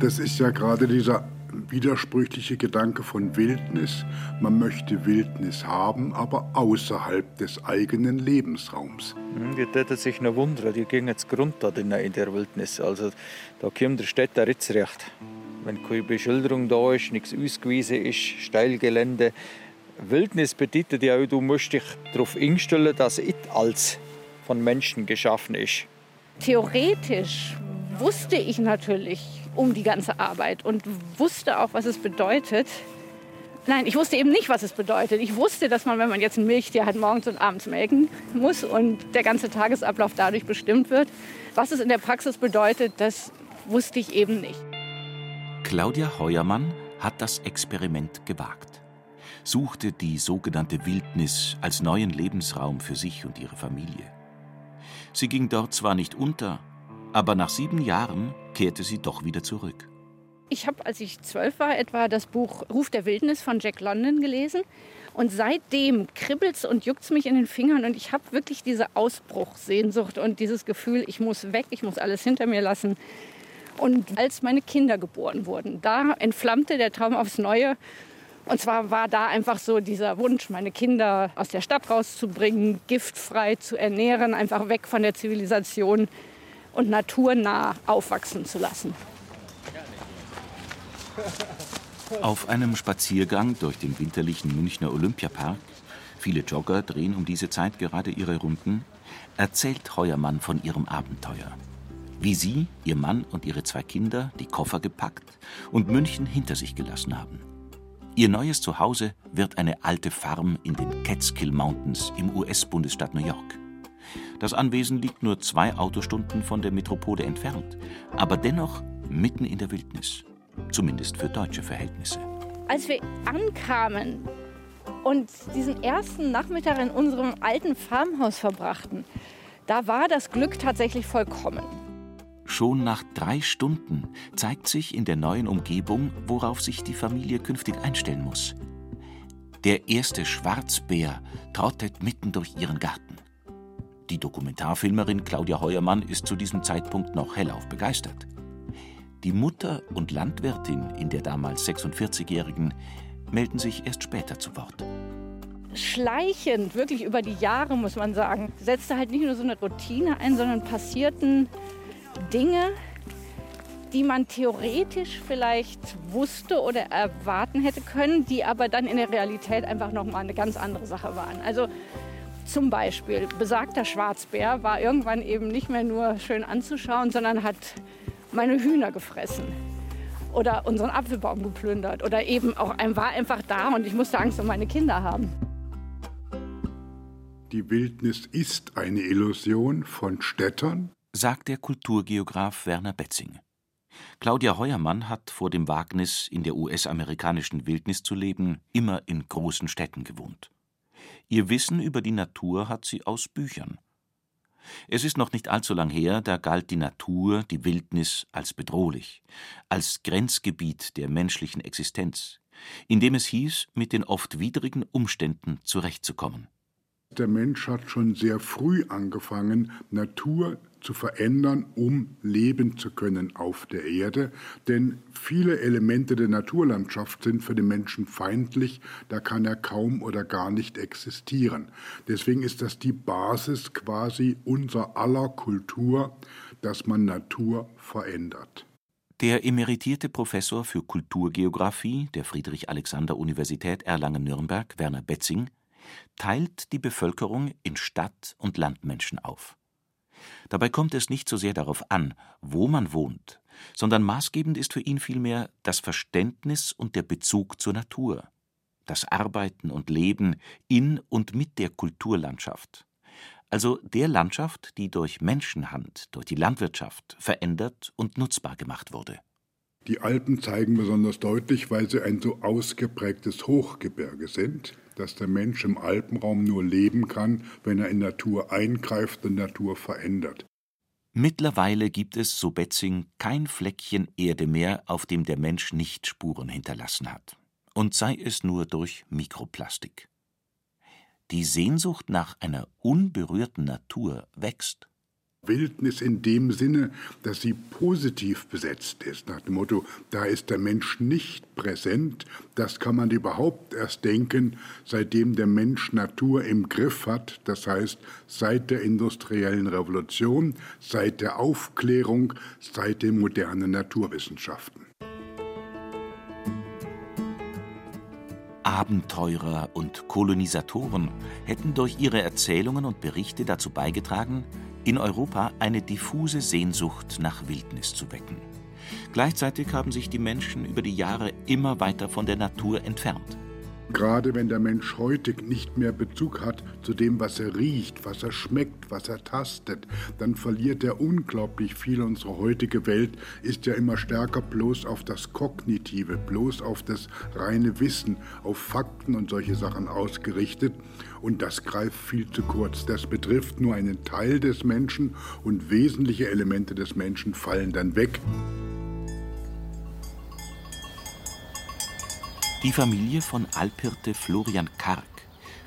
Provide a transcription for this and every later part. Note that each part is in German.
Das ist ja gerade dieser widersprüchliche Gedanke von Wildnis. Man möchte Wildnis haben, aber außerhalb des eigenen Lebensraums. Hm, die täten sich noch wundern, die gehen jetzt Grund da in der Wildnis. Also da kommt der Städter jetzt recht. Wenn keine Beschilderung da ist, nichts ausgewiesen ist, Steilgelände. Wildnis bedeutet ja, du musst dich darauf einstellen, dass es als von Menschen geschaffen ist. Theoretisch wusste ich natürlich um die ganze Arbeit und wusste auch, was es bedeutet. Nein, ich wusste eben nicht, was es bedeutet. Ich wusste, dass man, wenn man jetzt ein Milchtier hat, morgens und abends melken muss und der ganze Tagesablauf dadurch bestimmt wird. Was es in der Praxis bedeutet, das wusste ich eben nicht. Claudia Heuermann hat das Experiment gewagt, suchte die sogenannte Wildnis als neuen Lebensraum für sich und ihre Familie. Sie ging dort zwar nicht unter, aber nach sieben Jahren kehrte sie doch wieder zurück. Ich habe, als ich zwölf war, etwa das Buch Ruf der Wildnis von Jack London gelesen. Und seitdem kribbelt es und juckt es mich in den Fingern. Und ich habe wirklich diese Ausbruchsehnsucht und dieses Gefühl, ich muss weg, ich muss alles hinter mir lassen. Und als meine Kinder geboren wurden, da entflammte der Traum aufs Neue. Und zwar war da einfach so dieser Wunsch, meine Kinder aus der Stadt rauszubringen, giftfrei zu ernähren, einfach weg von der Zivilisation und naturnah aufwachsen zu lassen. Auf einem Spaziergang durch den winterlichen Münchner Olympiapark, viele Jogger drehen um diese Zeit gerade ihre Runden, erzählt Heuermann von ihrem Abenteuer. Wie sie, ihr Mann und ihre zwei Kinder die Koffer gepackt und München hinter sich gelassen haben. Ihr neues Zuhause wird eine alte Farm in den Catskill Mountains im US-Bundesstaat New York. Das Anwesen liegt nur zwei Autostunden von der Metropole entfernt, aber dennoch mitten in der Wildnis, zumindest für deutsche Verhältnisse. Als wir ankamen und diesen ersten Nachmittag in unserem alten Farmhaus verbrachten, da war das Glück tatsächlich vollkommen. Schon nach drei Stunden zeigt sich in der neuen Umgebung, worauf sich die Familie künftig einstellen muss. Der erste Schwarzbär trottet mitten durch ihren Garten. Die Dokumentarfilmerin Claudia Heuermann ist zu diesem Zeitpunkt noch hellauf begeistert. Die Mutter und Landwirtin in der damals 46-Jährigen melden sich erst später zu Wort. Schleichend, wirklich über die Jahre, muss man sagen, setzte halt nicht nur so eine Routine ein, sondern passierten Dinge, die man theoretisch vielleicht wusste oder erwarten hätte können, die aber dann in der Realität einfach noch mal eine ganz andere Sache waren. Also zum Beispiel, besagter Schwarzbär war irgendwann eben nicht mehr nur schön anzuschauen, sondern hat meine Hühner gefressen oder unseren Apfelbaum geplündert oder eben auch ein war einfach da und ich musste Angst um meine Kinder haben. Die Wildnis ist eine Illusion von Städtern, sagt der Kulturgeograf Werner Betzing. Claudia Heuermann hat vor dem Wagnis, in der US-amerikanischen Wildnis zu leben, immer in großen Städten gewohnt. Ihr Wissen über die Natur hat sie aus Büchern. Es ist noch nicht allzu lang her, da galt die Natur, die Wildnis, als bedrohlich, als Grenzgebiet der menschlichen Existenz, in dem es hieß, mit den oft widrigen Umständen zurechtzukommen. Der Mensch hat schon sehr früh angefangen, Natur zu verändern, um leben zu können auf der Erde. Denn viele Elemente der Naturlandschaft sind für den Menschen feindlich, da kann er kaum oder gar nicht existieren. Deswegen ist das die Basis quasi unserer aller Kultur, dass man Natur verändert. Der emeritierte Professor für Kulturgeographie der Friedrich-Alexander-Universität Erlangen-Nürnberg, Werner Betzing, teilt die Bevölkerung in Stadt- und Landmenschen auf. Dabei kommt es nicht so sehr darauf an, wo man wohnt, sondern maßgebend ist für ihn vielmehr das Verständnis und der Bezug zur Natur, das Arbeiten und Leben in und mit der Kulturlandschaft, also der Landschaft, die durch Menschenhand, durch die Landwirtschaft verändert und nutzbar gemacht wurde. Die Alpen zeigen besonders deutlich, weil sie ein so ausgeprägtes Hochgebirge sind, dass der Mensch im Alpenraum nur leben kann, wenn er in Natur eingreift und Natur verändert. Mittlerweile gibt es, so Betzing, kein Fleckchen Erde mehr, auf dem der Mensch nicht Spuren hinterlassen hat. Und sei es nur durch Mikroplastik. Die Sehnsucht nach einer unberührten Natur wächst. Wildnis in dem Sinne, dass sie positiv besetzt ist, nach dem Motto, da ist der Mensch nicht präsent, das kann man überhaupt erst denken, seitdem der Mensch Natur im Griff hat, das heißt seit der industriellen Revolution, seit der Aufklärung, seit den modernen Naturwissenschaften. Abenteurer und Kolonisatoren hätten durch ihre Erzählungen und Berichte dazu beigetragen, in Europa eine diffuse Sehnsucht nach Wildnis zu wecken. Gleichzeitig haben sich die Menschen über die Jahre immer weiter von der Natur entfernt. Gerade wenn der Mensch heute nicht mehr Bezug hat zu dem, was er riecht, was er schmeckt, was er tastet, dann verliert er unglaublich viel. Unsere heutige Welt ist ja immer stärker bloß auf das Kognitive, bloß auf das reine Wissen, auf Fakten und solche Sachen ausgerichtet. Und das greift viel zu kurz. Das betrifft nur einen Teil des Menschen und wesentliche Elemente des Menschen fallen dann weg. Die Familie von Alphirte Florian Karg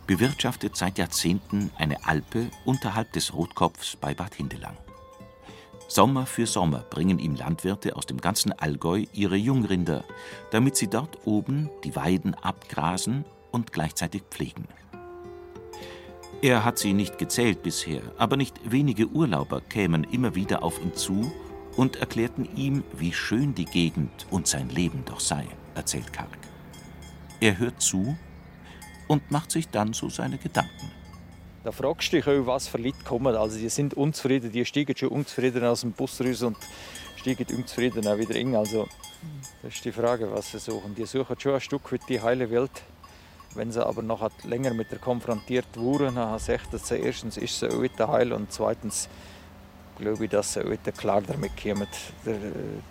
bewirtschaftet seit Jahrzehnten eine Alpe unterhalb des Rotkopfs bei Bad Hindelang. Sommer für Sommer bringen ihm Landwirte aus dem ganzen Allgäu ihre Jungrinder, damit sie dort oben die Weiden abgrasen und gleichzeitig pflegen. Er hat sie nicht gezählt bisher, aber nicht wenige Urlauber kämen immer wieder auf ihn zu und erklärten ihm, wie schön die Gegend und sein Leben doch sei, erzählt Karg. Er hört zu und macht sich dann so seine Gedanken. Da fragst du dich was für Leute kommen. Also die sind unzufrieden, die steigen schon unzufrieden aus dem Bus raus und steigen unzufrieden auch wieder in. Also das ist die Frage, was sie suchen. Die suchen schon ein Stück weit die heile Welt. Wenn sie aber noch länger mit der konfrontiert wurden, dann sagt sie, erstens ist sie auch wieder heil und zweitens glaube ich, dass sie heute klar damit kommen.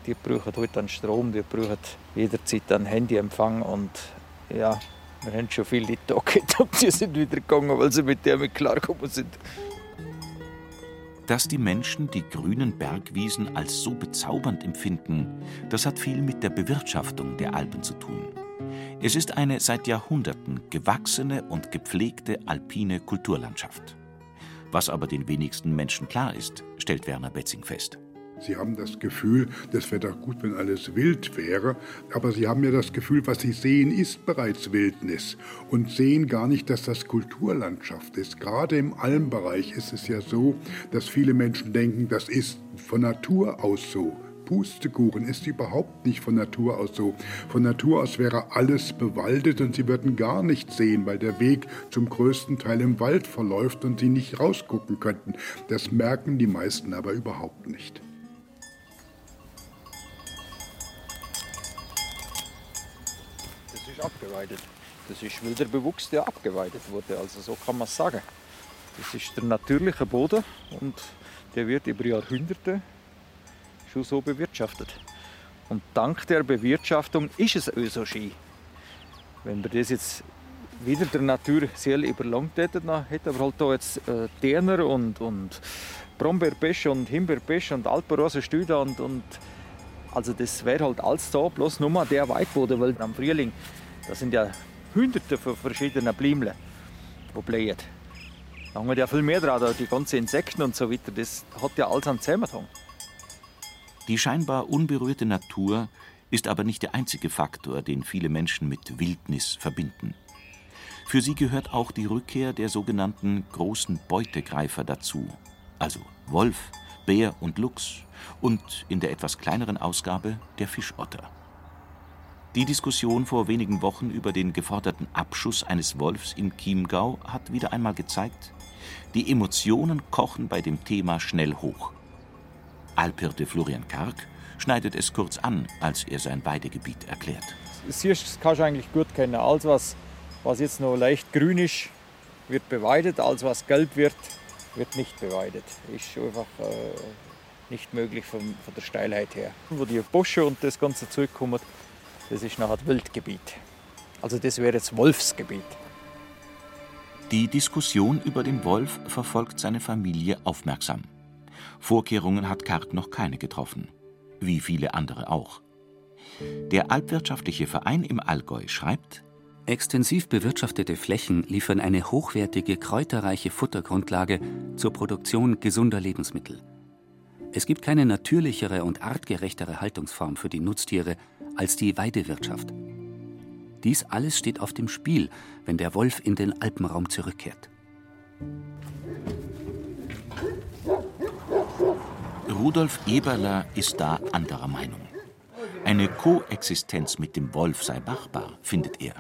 Die brauchen heute einen Strom, die brauchen jederzeit einen Handyempfang und ja, wir haben schon viele Tage und die sind wieder gegangen, weil sie mit dem klargekommen sind. Dass die Menschen die grünen Bergwiesen als so bezaubernd empfinden, das hat viel mit der Bewirtschaftung der Alpen zu tun. Es ist eine seit Jahrhunderten gewachsene und gepflegte alpine Kulturlandschaft. Was aber den wenigsten Menschen klar ist, stellt Werner Betzing fest. Sie haben das Gefühl, das wäre doch gut, wenn alles wild wäre, aber Sie haben ja das Gefühl, was Sie sehen, ist bereits Wildnis und sehen gar nicht, dass das Kulturlandschaft ist. Gerade im Almbereich ist es ja so, dass viele Menschen denken, das ist von Natur aus so. Pustekuchen ist überhaupt nicht von Natur aus so. Von Natur aus wäre alles bewaldet und sie würden gar nichts sehen, weil der Weg zum größten Teil im Wald verläuft und sie nicht rausgucken könnten. Das merken die meisten aber überhaupt nicht. Ist abgeweidet. Das ist wilder Bewuchs, der abgeweidet wurde. Also so kann man es sagen. Das ist der natürliche Boden und der wird über Jahrhunderte schon so bewirtschaftet. Und dank der Bewirtschaftung ist es so schön. Wenn wir das jetzt wieder der Natur sehr überlangt hätten, dann hätten wir halt da jetzt äh, Terner und, und Brombeerbesch und Himbeerbesch und Alpenrose und, und also das wäre halt alles da, bloß nur der Weitboden, weil am Frühling das sind ja hunderte von verschiedenen Blümchen, die blähen. Da haben wir ja viel mehr dran, die ganzen Insekten und so weiter. Das hat ja alles einen Zusammenhang. Die scheinbar unberührte Natur ist aber nicht der einzige Faktor, den viele Menschen mit Wildnis verbinden. Für sie gehört auch die Rückkehr der sogenannten großen Beutegreifer dazu, also Wolf, Bär und Luchs und in der etwas kleineren Ausgabe der Fischotter. Die Diskussion vor wenigen Wochen über den geforderten Abschuss eines Wolfs im Chiemgau hat wieder einmal gezeigt, die Emotionen kochen bei dem Thema schnell hoch. Alphirte Florian Karg schneidet es kurz an, als er sein Weidegebiet erklärt. Das kannst du eigentlich gut kennen. Alles, was, was jetzt noch leicht grün ist, wird beweidet. Alles, was gelb wird, wird nicht beweidet. Ist einfach äh, nicht möglich von, von, der Steilheit her. Wo die Bosche und das Ganze zurückkommen, das ist nachher Wildgebiet. Also das wäre jetzt Wolfsgebiet. Die Diskussion über den Wolf verfolgt seine Familie aufmerksam. Vorkehrungen hat Karg noch keine getroffen, wie viele andere auch. Der Alpwirtschaftliche Verein im Allgäu schreibt, Extensiv bewirtschaftete Flächen liefern eine hochwertige, kräuterreiche Futtergrundlage zur Produktion gesunder Lebensmittel. Es gibt keine natürlichere und artgerechtere Haltungsform für die Nutztiere als die Weidewirtschaft. Dies alles steht auf dem Spiel, wenn der Wolf in den Alpenraum zurückkehrt. Rudolf Eberler ist da anderer Meinung. Eine Koexistenz mit dem Wolf sei machbar, findet er.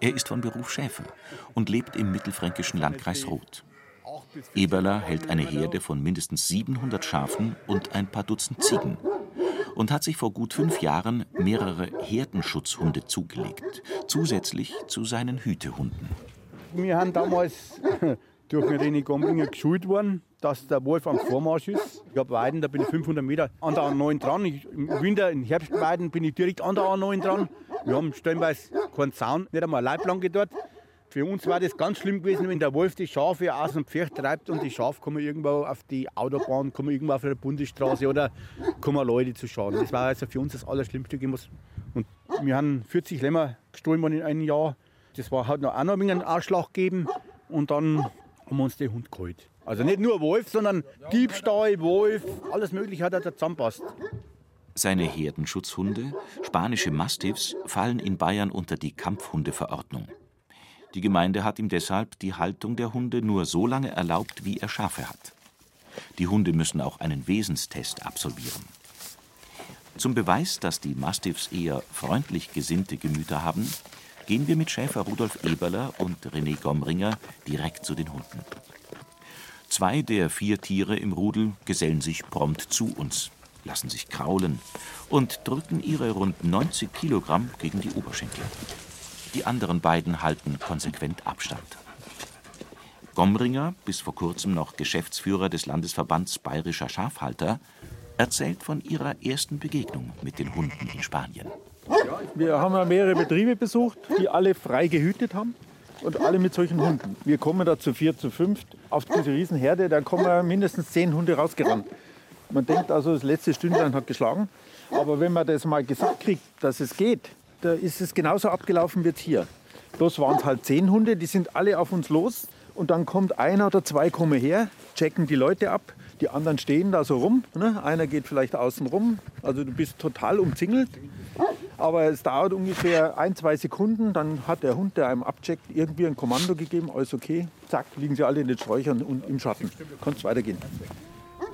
Er ist von Beruf Schäfer und lebt im mittelfränkischen Landkreis Roth. Eberler hält eine Herde von mindestens 700 Schafen und ein paar Dutzend Ziegen und hat sich vor gut fünf Jahren mehrere Herdenschutzhunde zugelegt, zusätzlich zu seinen Hütehunden. Wir haben damals durch René Gombinger geschult worden, dass der Wolf am Vormarsch ist. Ich habe Weiden, da bin ich 500 Meter an der A9 dran. Ich, Im Winter, in Herbstweiden bin ich direkt an der A9 dran. Wir haben stellenweise keinen Zaun, nicht einmal eine Leitplanke dort. Für uns war das ganz schlimm gewesen, wenn der Wolf die Schafe aus dem Pferd treibt und die Schafe kommen irgendwo auf die Autobahn, kommen irgendwo auf der Bundesstraße oder kommen Leute zu Schaden. Das war also für uns das Allerschlimmste. Und wir haben 40 Lämmer gestohlen in einem Jahr. Das war, hat noch auch noch ein einen Ausschlag gegeben und dann haben wir uns den Hund geholt. Also nicht nur Wolf, sondern Diebstahl, Wolf, alles Mögliche hat er da zusammenpasst. Seine Herdenschutzhunde, spanische Mastiffs, fallen in Bayern unter die Kampfhundeverordnung. Die Gemeinde hat ihm deshalb die Haltung der Hunde nur so lange erlaubt, wie er Schafe hat. Die Hunde müssen auch einen Wesenstest absolvieren. Zum Beweis, dass die Mastiffs eher freundlich gesinnte Gemüter haben, gehen wir mit Schäfer Rudolf Eberler und René Gomringer direkt zu den Hunden. Zwei der vier Tiere im Rudel gesellen sich prompt zu uns, lassen sich kraulen und drücken ihre rund 90 Kilogramm gegen die Oberschenkel. Die anderen beiden halten konsequent Abstand. Gomringer, bis vor kurzem noch Geschäftsführer des Landesverbands bayerischer Schafhalter, erzählt von ihrer ersten Begegnung mit den Hunden in Spanien. Wir haben mehrere Betriebe besucht, die alle frei gehütet haben und alle mit solchen Hunden. Wir kommen da zu vier, zu fünf auf diese Riesenherde, da kommen mindestens zehn Hunde rausgerannt. Man denkt also, das letzte Stündlein hat geschlagen. Aber wenn man das mal gesagt kriegt, dass es geht, da ist es genauso abgelaufen wie jetzt hier. Bloß waren es halt zehn Hunde, die sind alle auf uns los. Und dann kommt einer oder zwei kommen her, checken die Leute ab. Die anderen stehen da so rum. Ne? Einer geht vielleicht außen rum. Also du bist total umzingelt. Aber es dauert ungefähr ein, zwei Sekunden. Dann hat der Hund, der einem abcheckt, irgendwie ein Kommando gegeben. Alles okay. Zack, liegen sie alle in den Sträuchern und im Schatten. Kannst weitergehen.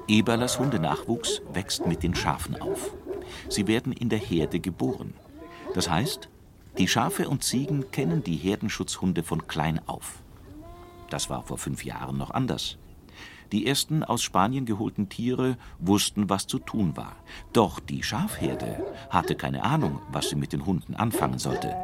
Eberlers Hundenachwuchs wächst mit den Schafen auf. Sie werden in der Herde geboren. Das heißt, die Schafe und Ziegen kennen die Herdenschutzhunde von klein auf. Das war vor fünf Jahren noch anders. Die ersten aus Spanien geholten Tiere wussten, was zu tun war. Doch die Schafherde hatte keine Ahnung, was sie mit den Hunden anfangen sollte.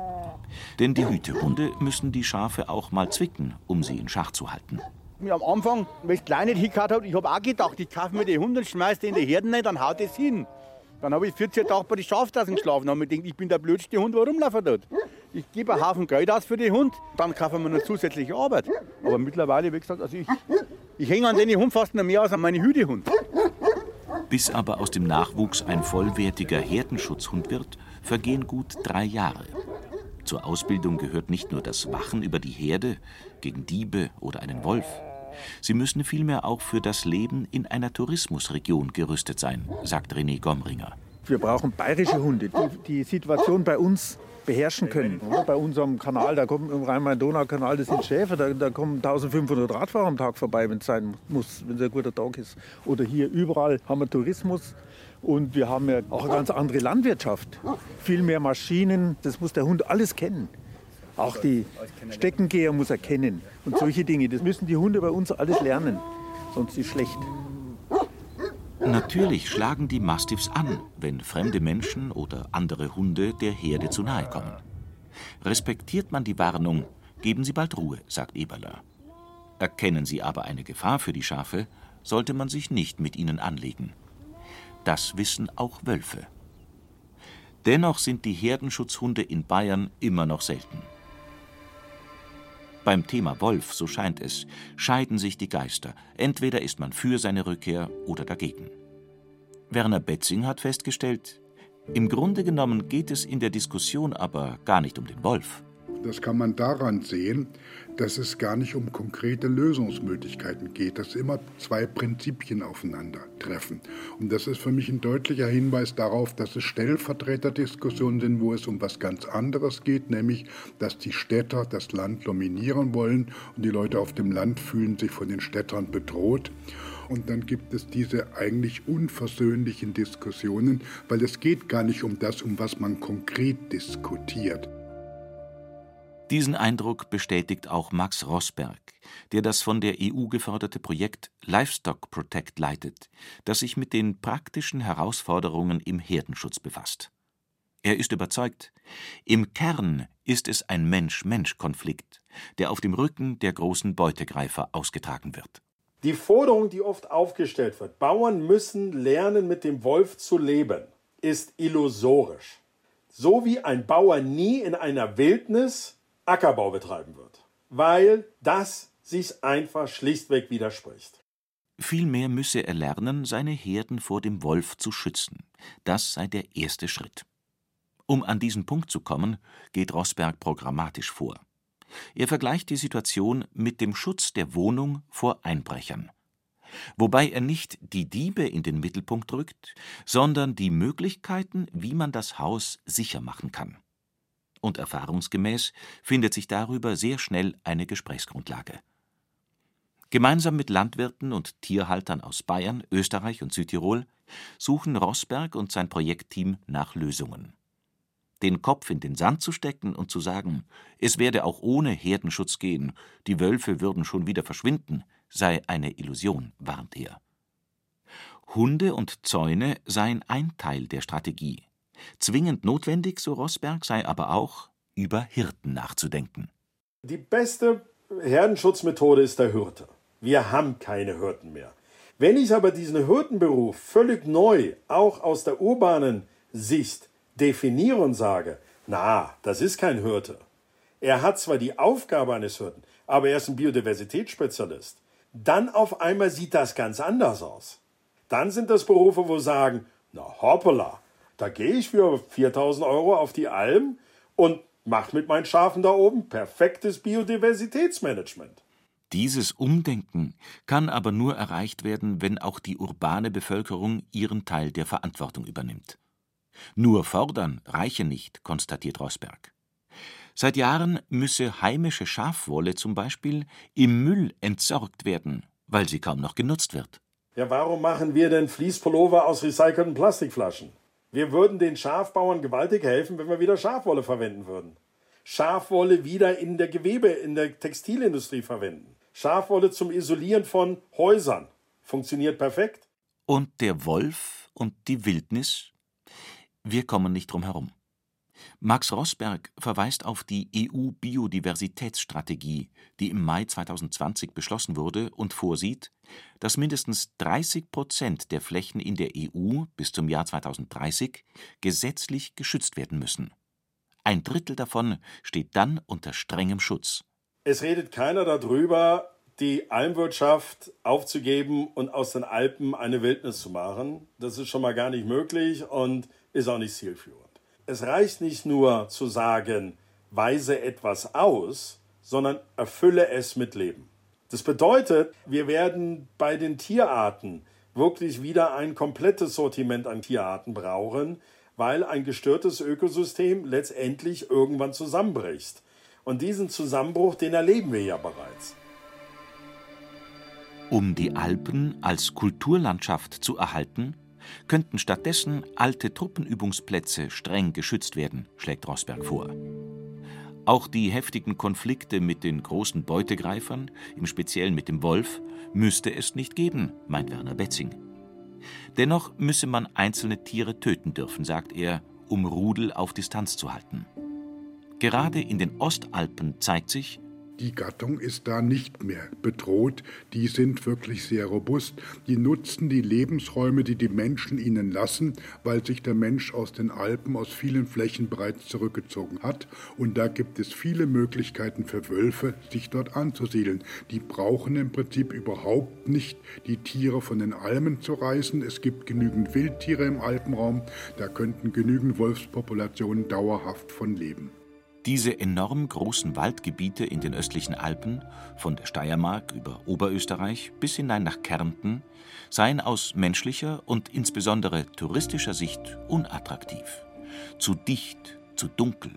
Denn die Hütehunde müssen die Schafe auch mal zwicken, um sie in Schach zu halten. Am Anfang, wenn es kleine hingehört hat, ich habe auch gedacht, ich kaufe mir die Hunde und schmeiße die in die Herden rein, dann haut es hin. Dann habe ich 14 Tage bei den Schaftassen geschlafen und mir gedacht, ich bin der blödste Hund, warum laufen dort? Ich gebe einen Haufen Geld aus für den Hund, dann kaufen wir noch zusätzliche Arbeit. Aber mittlerweile, wie gesagt, also ich, ich hänge an den Hund fast noch mehr als an meine Hütehund. Bis aber aus dem Nachwuchs ein vollwertiger Herdenschutzhund wird, vergehen gut drei Jahre. Zur Ausbildung gehört nicht nur das Wachen über die Herde gegen Diebe oder einen Wolf. Sie müssen vielmehr auch für das Leben in einer Tourismusregion gerüstet sein, sagt René Gomringer. Wir brauchen bayerische Hunde, die die Situation bei uns beherrschen können. Bei unserem Kanal, da kommen im Rhein-Main-Donau-Kanal, das sind Schäfer, da, da, kommen 1500 Radfahrer am Tag vorbei, wenn es sein muss, wenn es ein guter Tag ist. Oder hier überall haben wir Tourismus. Und wir haben ja auch eine ganz andere Landwirtschaft. Viel mehr Maschinen, das muss der Hund alles kennen. Auch die Steckengeher muss er kennen. Und solche Dinge, das müssen die Hunde bei uns alles lernen. Sonst ist es schlecht. Natürlich schlagen die Mastiffs an, wenn fremde Menschen oder andere Hunde der Herde zu nahe kommen. Respektiert man die Warnung, geben sie bald Ruhe, sagt Eberler. Erkennen sie aber eine Gefahr für die Schafe, sollte man sich nicht mit ihnen anlegen. Das wissen auch Wölfe. Dennoch sind die Herdenschutzhunde in Bayern immer noch selten. Beim Thema Wolf, so scheint es, scheiden sich die Geister. Entweder ist man für seine Rückkehr oder dagegen. Werner Betzing hat festgestellt, im Grunde genommen geht es in der Diskussion aber gar nicht um den Wolf, Das kann man daran sehen, dass es gar nicht um konkrete Lösungsmöglichkeiten geht, dass immer zwei Prinzipien aufeinandertreffen. Und das ist für mich ein deutlicher Hinweis darauf, dass es Stellvertreterdiskussionen sind, wo es um was ganz anderes geht, nämlich dass die Städter das Land dominieren wollen und die Leute auf dem Land fühlen sich von den Städtern bedroht. Und dann gibt es diese eigentlich unversöhnlichen Diskussionen, weil es geht gar nicht um das, um was man konkret diskutiert. Diesen Eindruck bestätigt auch Max Rosberg, der das von der EU geförderte Projekt Livestock Protect leitet, das sich mit den praktischen Herausforderungen im Herdenschutz befasst. Er ist überzeugt, im Kern ist es ein Mensch-Mensch-Konflikt, der auf dem Rücken der großen Beutegreifer ausgetragen wird. Die Forderung, die oft aufgestellt wird, Bauern müssen lernen, mit dem Wolf zu leben, ist illusorisch. So wie ein Bauer nie in einer Wildnis Ackerbau betreiben wird, weil das sich einfach schlichtweg widerspricht. Vielmehr müsse er lernen, seine Herden vor dem Wolf zu schützen. Das sei der erste Schritt. Um an diesen Punkt zu kommen, geht Rosberg programmatisch vor. Er vergleicht die Situation mit dem Schutz der Wohnung vor Einbrechern. Wobei er nicht die Diebe in den Mittelpunkt rückt, sondern die Möglichkeiten, wie man das Haus sicher machen kann und erfahrungsgemäß findet sich darüber sehr schnell eine Gesprächsgrundlage. Gemeinsam mit Landwirten und Tierhaltern aus Bayern, Österreich und Südtirol suchen Rossberg und sein Projektteam nach Lösungen. Den Kopf in den Sand zu stecken und zu sagen, es werde auch ohne Herdenschutz gehen, die Wölfe würden schon wieder verschwinden, sei eine Illusion, warnt er. Hunde und Zäune seien ein Teil der Strategie. Zwingend notwendig, so Rosberg, sei aber auch, über Hirten nachzudenken. Die beste Herdenschutzmethode ist der Hirte. Wir haben keine Hirten mehr. Wenn ich aber diesen Hirtenberuf völlig neu, auch aus der urbanen Sicht, definiere und sage, na, das ist kein Hirte. Er hat zwar die Aufgabe eines Hirten, aber er ist ein Biodiversitätsspezialist. Dann auf einmal sieht das ganz anders aus. Dann sind das Berufe, wo sagen, na hoppala, da gehe ich für 4000 Euro auf die Alm und mache mit meinen Schafen da oben perfektes Biodiversitätsmanagement. Dieses Umdenken kann aber nur erreicht werden, wenn auch die urbane Bevölkerung ihren Teil der Verantwortung übernimmt. Nur fordern reiche nicht, konstatiert Rosberg. Seit Jahren müsse heimische Schafwolle zum Beispiel im Müll entsorgt werden, weil sie kaum noch genutzt wird. Ja, warum machen wir denn Fließpullover aus recycelten Plastikflaschen? Wir würden den Schafbauern gewaltig helfen, wenn wir wieder Schafwolle verwenden würden. Schafwolle wieder in der Gewebe, in der Textilindustrie verwenden. Schafwolle zum Isolieren von Häusern. Funktioniert perfekt. Und der Wolf und die Wildnis? Wir kommen nicht drum herum. Max Rosberg verweist auf die EU-Biodiversitätsstrategie, die im Mai 2020 beschlossen wurde und vorsieht, dass mindestens 30 Prozent der Flächen in der EU bis zum Jahr 2030 gesetzlich geschützt werden müssen. Ein Drittel davon steht dann unter strengem Schutz. Es redet keiner darüber, die Almwirtschaft aufzugeben und aus den Alpen eine Wildnis zu machen. Das ist schon mal gar nicht möglich und ist auch nicht zielführend es reicht nicht nur zu sagen, weise etwas aus, sondern erfülle es mit Leben. Das bedeutet, wir werden bei den Tierarten wirklich wieder ein komplettes Sortiment an Tierarten brauchen, weil ein gestörtes Ökosystem letztendlich irgendwann zusammenbricht. Und diesen Zusammenbruch, den erleben wir ja bereits. Um die Alpen als Kulturlandschaft zu erhalten, könnten stattdessen alte Truppenübungsplätze streng geschützt werden, schlägt Rosberg vor. Auch die heftigen Konflikte mit den großen Beutegreifern, im Speziellen mit dem Wolf, müsste es nicht geben, meint Werner Betzing. Dennoch müsse man einzelne Tiere töten dürfen, sagt er, um Rudel auf Distanz zu halten. Gerade in den Ostalpen zeigt sich, die Gattung ist da nicht mehr bedroht. Die sind wirklich sehr robust. Die nutzen die Lebensräume, die die Menschen ihnen lassen, weil sich der Mensch aus den Alpen, aus vielen Flächen bereits zurückgezogen hat. Und da gibt es viele Möglichkeiten für Wölfe, sich dort anzusiedeln. Die brauchen im Prinzip überhaupt nicht die Tiere von den Almen zu reißen. Es gibt genügend Wildtiere im Alpenraum. Da könnten genügend Wolfspopulationen dauerhaft von leben. Diese enorm großen Waldgebiete in den östlichen Alpen, von der Steiermark über Oberösterreich bis hinein nach Kärnten, seien aus menschlicher und insbesondere touristischer Sicht unattraktiv. Zu dicht, zu dunkel,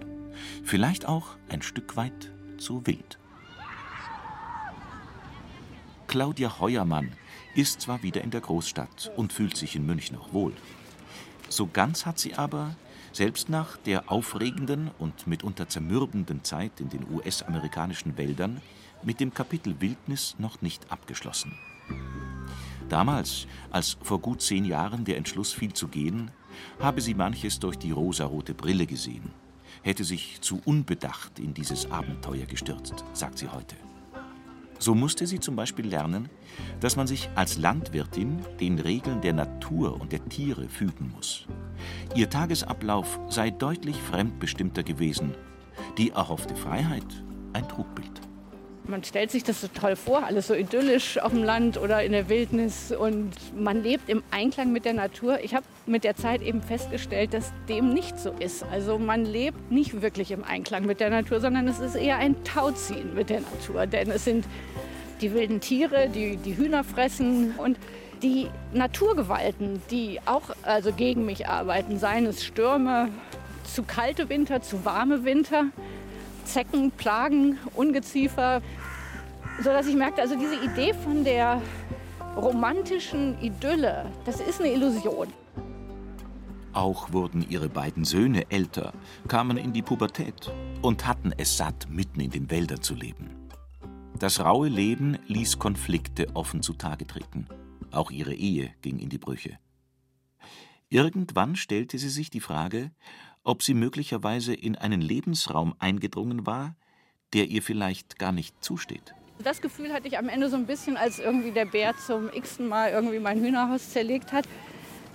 vielleicht auch ein Stück weit zu wild. Claudia Heuermann ist zwar wieder in der Großstadt und fühlt sich in München noch wohl. So ganz hat sie aber, selbst nach der aufregenden und mitunter zermürbenden Zeit in den US-amerikanischen Wäldern, mit dem Kapitel Wildnis noch nicht abgeschlossen. Damals, als vor gut zehn Jahren der Entschluss fiel zu gehen, habe sie manches durch die rosarote Brille gesehen, hätte sich zu unbedacht in dieses Abenteuer gestürzt, sagt sie heute. So musste sie zum Beispiel lernen, dass man sich als Landwirtin den Regeln der Natur und der Tiere fügen muss. Ihr Tagesablauf sei deutlich fremdbestimmter gewesen, die erhoffte Freiheit ein Trugbild. Man stellt sich das so toll vor, alles so idyllisch auf dem Land oder in der Wildnis und man lebt im Einklang mit der Natur. Ich habe mit der Zeit eben festgestellt, dass dem nicht so ist. Also man lebt nicht wirklich im Einklang mit der Natur, sondern es ist eher ein Tauziehen mit der Natur. Denn es sind die wilden Tiere, die die Hühner fressen und die Naturgewalten, die auch also gegen mich arbeiten, seien es Stürme, zu kalte Winter, zu warme Winter. Zecken, Plagen, Ungeziefer, sodass ich merkte, also diese Idee von der romantischen Idylle, das ist eine Illusion. Auch wurden ihre beiden Söhne älter, kamen in die Pubertät und hatten es satt, mitten in den Wäldern zu leben. Das raue Leben ließ Konflikte offen zutage treten. Auch ihre Ehe ging in die Brüche. Irgendwann stellte sie sich die Frage, ob sie möglicherweise in einen Lebensraum eingedrungen war, der ihr vielleicht gar nicht zusteht. Das Gefühl hatte ich am Ende so ein bisschen, als irgendwie der Bär zum x-ten Mal irgendwie mein Hühnerhaus zerlegt hat.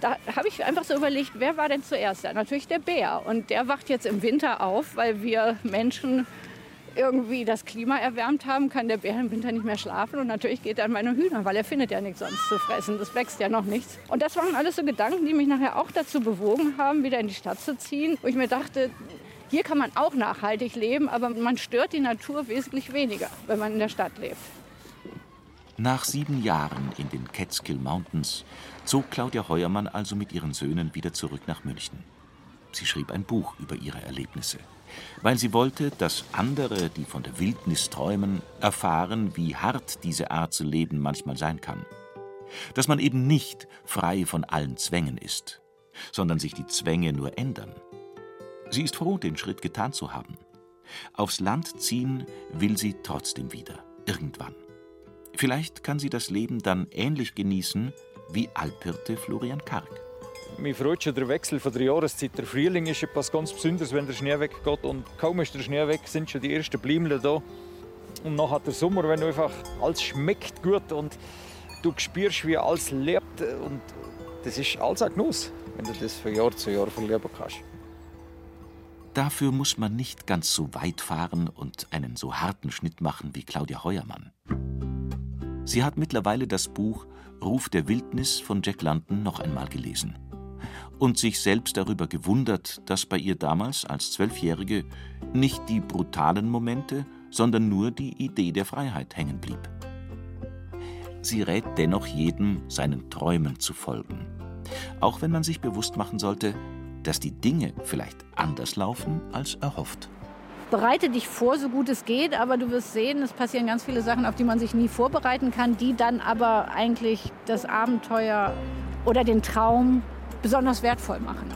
Da habe ich einfach so überlegt, wer war denn zuerst da? Natürlich der Bär. Und der wacht jetzt im Winter auf, weil wir Menschen irgendwie das Klima erwärmt haben, kann der Bär im Winter nicht mehr schlafen. Und natürlich geht er an meine Hühner, weil er findet ja nichts sonst zu fressen. Das wächst ja noch nichts. Und das waren alles so Gedanken, die mich nachher auch dazu bewogen haben, wieder in die Stadt zu ziehen. Wo ich mir dachte, hier kann man auch nachhaltig leben, aber man stört die Natur wesentlich weniger, wenn man in der Stadt lebt. Nach sieben Jahren in den Catskill Mountains zog Claudia Heuermann also mit ihren Söhnen wieder zurück nach München. Sie schrieb ein Buch über ihre Erlebnisse weil sie wollte, dass andere, die von der Wildnis träumen, erfahren, wie hart diese Art zu leben manchmal sein kann. Dass man eben nicht frei von allen Zwängen ist, sondern sich die Zwänge nur ändern. Sie ist froh, den Schritt getan zu haben. Aufs Land ziehen will sie trotzdem wieder, irgendwann. Vielleicht kann sie das Leben dann ähnlich genießen wie Alphirte Florian Karg. Mich freut schon der Wechsel von der Jahreszeit. Der Frühling ist etwas ganz Besonderes, wenn der Schnee weggeht. Und kaum ist der Schnee weg, sind schon die ersten Blümchen da. Und hat der Sommer, wenn einfach alles schmeckt gut und du spürst, wie alles lebt. Und das ist alles ein Genuss, wenn du das von Jahr zu Jahr verleben kannst. Dafür muss man nicht ganz so weit fahren und einen so harten Schnitt machen wie Claudia Heuermann. Sie hat mittlerweile das Buch Ruf der Wildnis von Jack London noch einmal gelesen und sich selbst darüber gewundert, dass bei ihr damals als Zwölfjährige nicht die brutalen Momente, sondern nur die Idee der Freiheit hängen blieb. Sie rät dennoch jedem, seinen Träumen zu folgen, auch wenn man sich bewusst machen sollte, dass die Dinge vielleicht anders laufen als erhofft. Bereite dich vor, so gut es geht, aber du wirst sehen, es passieren ganz viele Sachen, auf die man sich nie vorbereiten kann, die dann aber eigentlich das Abenteuer oder den Traum besonders wertvoll machen.